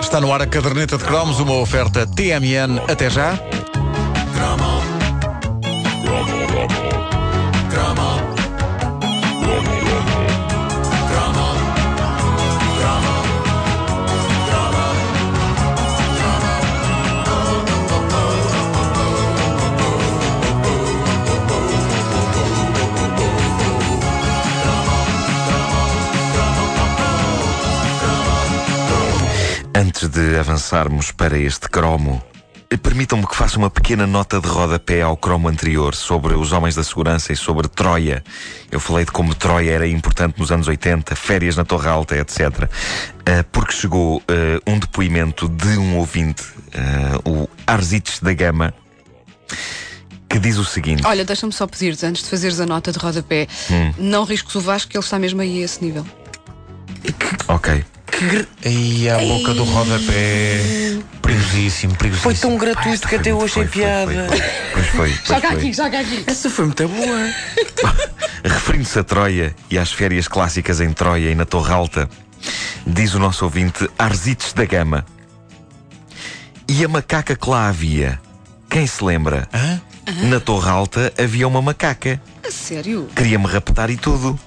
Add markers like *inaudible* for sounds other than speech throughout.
Está no ar a caderneta de cromos, uma oferta TMN. Até já. De avançarmos para este cromo, eh, permitam-me que faça uma pequena nota de rodapé ao cromo anterior sobre os homens da segurança e sobre Troia. Eu falei de como Troia era importante nos anos 80, férias na Torre Alta, etc. Eh, porque chegou eh, um depoimento de um ouvinte, o Arzites da Gama, que diz o seguinte. Olha, deixa-me só pedir-te, antes de fazeres a nota de rodapé, Hum. não risques o Vasco, que ele está mesmo aí a esse nível. Ok. E a boca do rodapé. Perigosíssimo, perigosíssimo. Foi tão gratuito que até eu achei Foi, foi, piada. Pois foi. pois Joga foi. aqui, joga aqui. Essa foi muito boa. *laughs* Referindo-se a Troia e às férias clássicas em Troia e na Torre Alta, diz o nosso ouvinte Arzites da Gama. E a macaca que lá havia? Quem se lembra? Hã? Na Torre Alta havia uma macaca. A sério? Queria-me raptar e tudo.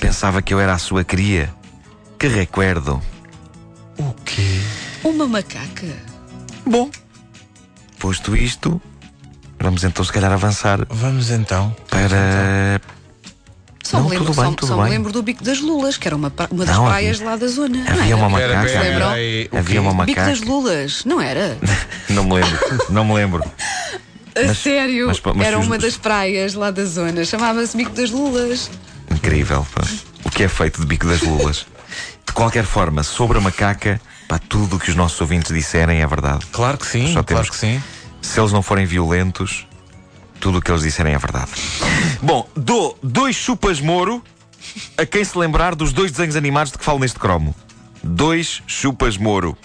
Pensava que eu era a sua cria. Que recuerdo. O quê? Uma macaca? Bom, posto isto, vamos então se calhar avançar Vamos então. para. Só, Não, me, lembro, tudo bem, só, tudo só me bem. lembro do Bico das Lulas, que era uma, uma das Não, praias havia- lá da zona. não Havia era? uma Pera, macaca. pera, aí, o Havia uma Bico macaca. das Lulas, não era? *laughs* Não me lembro, não me lembro. A Mas- sério? mas- mas era os- uma das praias lá da zona. Chamava-se Bico das Lulas. Incrível, pá. O que é feito de bico das lulas? De qualquer forma, sobre a macaca, pá, tudo o que os nossos ouvintes disserem é verdade. Claro que sim, Só claro temos- que sim. Se eles não forem violentos, tudo o que eles disserem é verdade. Bom, dou dois chupas Moro a quem se lembrar dos dois desenhos animados de que falo neste cromo. Dois chupas Moro.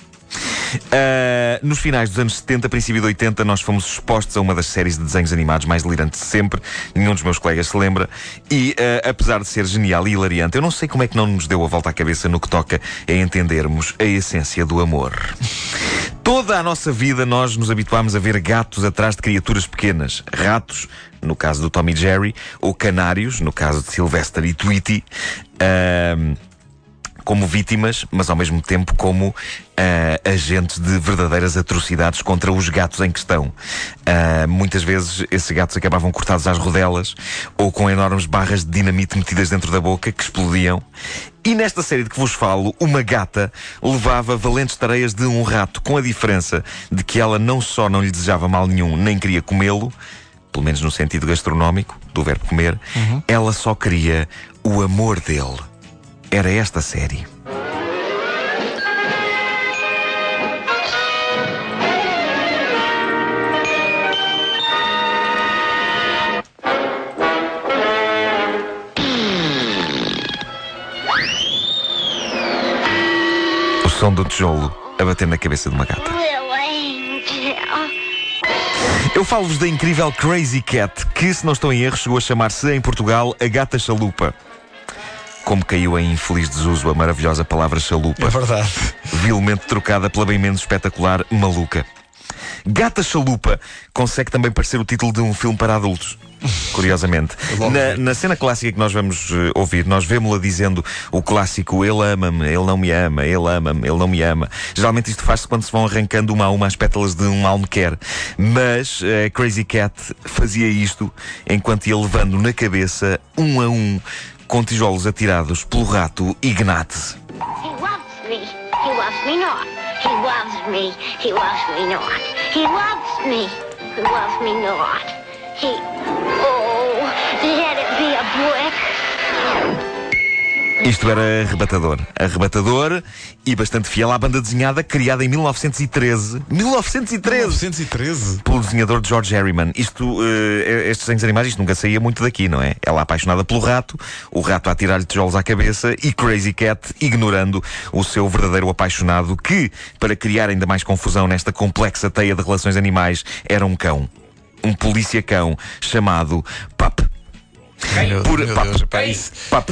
Ah, nos finais dos anos 70, princípio de 80, nós fomos expostos a uma das séries de desenhos animados mais delirantes de sempre. Nenhum dos meus colegas se lembra. E, ah, apesar de ser genial e hilariante, eu não sei como é que não nos deu a volta à cabeça no que toca a entendermos a essência do amor. Toda a nossa vida nós nos habituámos a ver gatos atrás de criaturas pequenas. Ratos, no caso do Tommy Jerry, ou canários, no caso de Sylvester e Tweety. Ahm, como vítimas, mas ao mesmo tempo como ah, agentes de verdadeiras atrocidades contra os gatos em questão. Ah, muitas vezes esses gatos acabavam cortados às rodelas ou com enormes barras de dinamite metidas dentro da boca que explodiam. E nesta série de que vos falo, uma gata levava valentes tareias de um rato, com a diferença de que ela não só não lhe desejava mal nenhum, nem queria comê-lo, pelo menos no sentido gastronómico, do verbo comer, ela só queria o amor dele. Era esta série. O som do tijolo a bater na cabeça de uma gata. Eu falo-vos da incrível Crazy Cat, que, se não estou em erro, chegou a chamar-se em Portugal a gata chalupa. Como caiu em infeliz desuso a maravilhosa palavra chalupa. É verdade. vilmente trocada pela bem menos espetacular Maluca. Gata Chalupa consegue também parecer o título de um filme para adultos. Curiosamente. *laughs* Na, na cena clássica que nós vamos eh, ouvir, nós vemos-la dizendo o clássico Ele ama-me, ele não me ama, ele ama-me, ele não me ama. Geralmente isto faz-se quando se vão arrancando uma a uma as pétalas de um alme quer. Mas a Crazy Cat fazia isto enquanto ia levando na cabeça, um a um, com tijolos atirados pelo rato Ignate. He loves me. He loves me not. He loves me. He loves me not. He loves me. He loves me not. He. Oh, let it be a brick. Isto era arrebatador. Arrebatador e bastante fiel à banda desenhada criada em 1913. 1913! 913. Pelo desenhador George Harriman. Isto, eh, estes desenhos animais, isto nunca saía muito daqui, não é? Ela apaixonada pelo rato, o rato a tirar-lhe tijolos à cabeça e Crazy Cat ignorando o seu verdadeiro apaixonado, que, para criar ainda mais confusão nesta complexa teia de relações animais, era um cão. Um polícia-cão chamado Pup. Por- meu Deus, isso. Pup.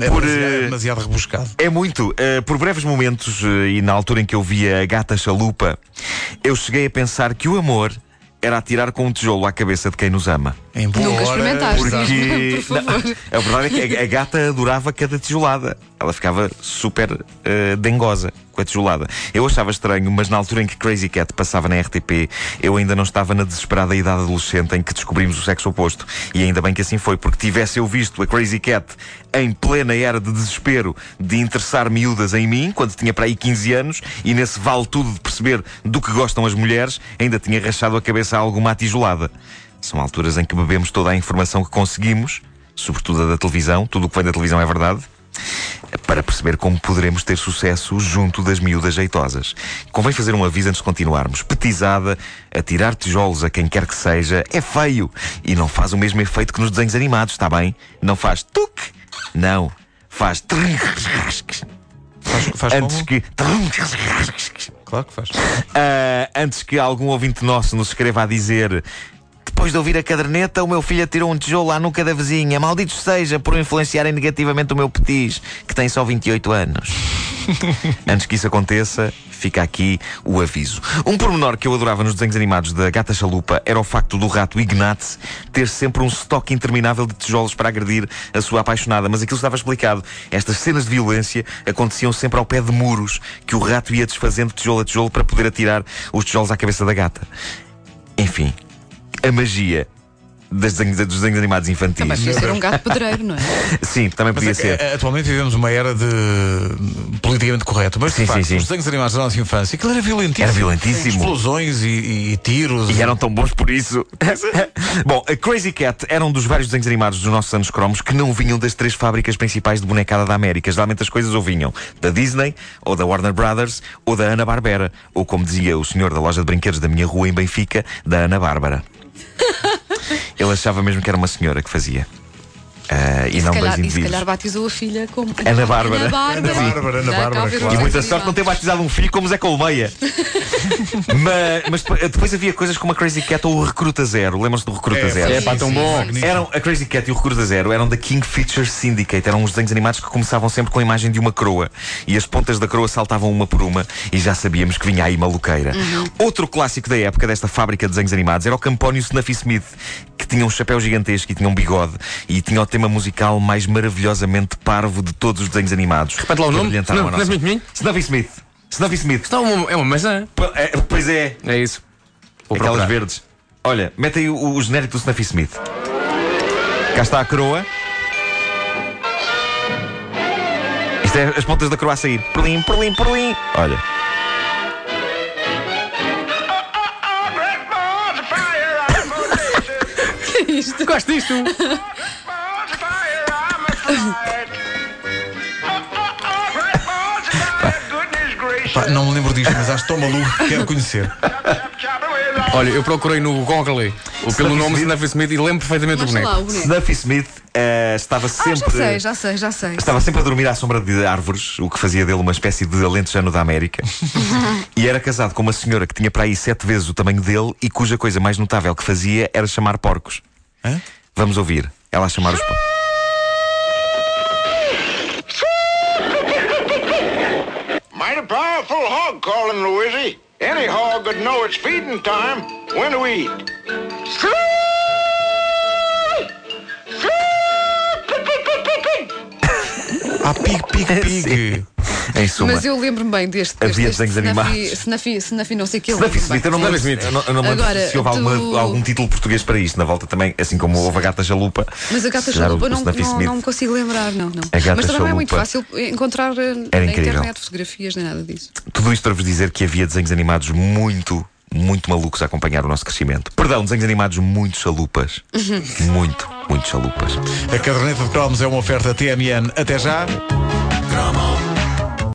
É, por, é eh, demasiado rebuscado. É muito. Uh, por breves momentos, uh, e na altura em que eu via a gata chalupa, eu cheguei a pensar que o amor era atirar com um tijolo à cabeça de quem nos ama. Embora, Nunca experimentaste. Porque... É? *laughs* Por favor. Não, a verdade é que a gata adorava cada tijolada. Ela ficava super uh, dengosa com a tijolada. Eu achava estranho, mas na altura em que Crazy Cat passava na RTP, eu ainda não estava na desesperada idade adolescente em que descobrimos o sexo oposto. E ainda bem que assim foi, porque tivesse eu visto a Crazy Cat em plena era de desespero de interessar miúdas em mim, quando tinha para aí 15 anos, e nesse vale tudo de perceber do que gostam as mulheres, ainda tinha rachado a cabeça a alguma tijolada são alturas em que bebemos toda a informação que conseguimos, sobretudo a da televisão, tudo o que vem da televisão é verdade, para perceber como poderemos ter sucesso junto das miúdas jeitosas. Convém fazer um aviso antes de continuarmos. Petizada, atirar tijolos a quem quer que seja, é feio e não faz o mesmo efeito que nos desenhos animados, está bem? Não faz tuc, não, faz Faz, faz antes que. Claro que faz. Antes que algum ouvinte nosso nos escreva a dizer depois de ouvir a caderneta, o meu filho atirou um tijolo à nuca da vizinha. Maldito seja por influenciarem negativamente o meu petis, que tem só 28 anos. *laughs* Antes que isso aconteça, fica aqui o aviso. Um pormenor que eu adorava nos desenhos animados da Gata Chalupa era o facto do rato Ignatz ter sempre um estoque interminável de tijolos para agredir a sua apaixonada. Mas aquilo estava explicado. Estas cenas de violência aconteciam sempre ao pé de muros que o rato ia desfazendo tijolo a tijolo para poder atirar os tijolos à cabeça da gata. Enfim, a magia dos desenhos animados infantis. Também podia ser um gato pedreiro, não é? *laughs* Sim, também Mas podia é ser. eh, atualmente vivemos uma era de politicamente correto, mas Sim, de facto, sim, sim. os desenhos animados da nossa infância, aquilo era violentíssimo. Era violentíssimo. Explosões e, e- e tiros. E eram tão bons por isso. *laughs* Bom, a Crazy Cat era um dos vários desenhos animados dos nossos anos cromos que não vinham das três fábricas principais de bonecada da América. Geralmente as coisas ou vinham da Disney, ou da Warner Brothers, ou da Ana Barbera. Ou como dizia o senhor da loja de brinquedos da minha rua em Benfica, da Ana Bárbara. Ele achava mesmo que era uma senhora que fazia. Ah, e, E se, não calhar, dois e se calhar batizou a filha como Ana Bárbara. Ana Bárbara. Ana Bárbara, Ana Bárbara, claro. E muita sorte não ter batizado um filho como Zé Colmeia. *laughs* mas, mas depois- havia coisas como a Crazy Cat ou o Recruta Zero. Lembram-se do Recruta Zero? É, pá, tão bom. Eram, a Crazy Cat e o Recruta Zero eram da King Feature Syndicate. Eram uns desenhos animados que começavam sempre com a imagem de uma croa. E as pontas da croa saltavam uma por uma e já sabíamos que vinha aí maluqueira. Outro clássico da época desta fábrica de desenhos animados era o Campónio Snuffy Smith, que tinha um chapéu gigantesco e tinha um bigode e tinha o tema musical mais maravilhosamente parvo de todos os desenhos animados. Repete lá o nome. a Snuff- nossa- Snuffy Smith? Snuffy Smith. Snuffy Smith. Isto é uma, é uma maçã. É, Pois é, É isso. Vou aquelas procurar. verdes. Olha, mete aí o, o genérico do Snuffy Smith. Cá está a coroa. Isto é as pontas da coroa a sair. Perlim, perlim, perlim. Olha. *laughs* Que é isto? Gosto disto. *laughs* Pá, não me lembro disto, mas acho tão maluco que quero conhecer. Olha, eu procurei no Google o pelo nome Snuffy Smith e lembro perfeitamente o Mostra boneco. lá o boneco. Snuffy Smith eh, estava Ah, sempre. já sei, já sei, já sei. Estava sempre a dormir à sombra de árvores, o que fazia dele uma espécie de alentejano da América. *laughs* e era casado com uma senhora que tinha para aí sete vezes o tamanho dele e cuja coisa mais notável que fazia era chamar porcos. Hã? Vamos ouvir ela a chamar os porcos. Powerful hog calling, Louisy. Any hog would know it's feeding time. When do we eat? Ah, pig, pig, *laughs* pig. *laughs* Em suma. Mas eu lembro-me bem deste. Havia desenhos animados. Snuffy não sei o que. Snuffy Smith, eu não me lembro, Snuffy Smith. eu não, eu não me lembro Agora, se houve alguma- algum título português para isto na volta também, assim como houve a Gata Jalupa. Mas a gata chalupa o não, não, não me consigo lembrar, não. não. Mas também não é muito chalupa. fácil encontrar eh, na internet fotografias nem nada disso. Tudo isto para vos dizer que havia desenhos animados muito, muito malucos a acompanhar o nosso crescimento. Perdão, desenhos animados muito chalupas. muito, muito chalupas. A caderneta de cromos é uma oferta TMN. Até já.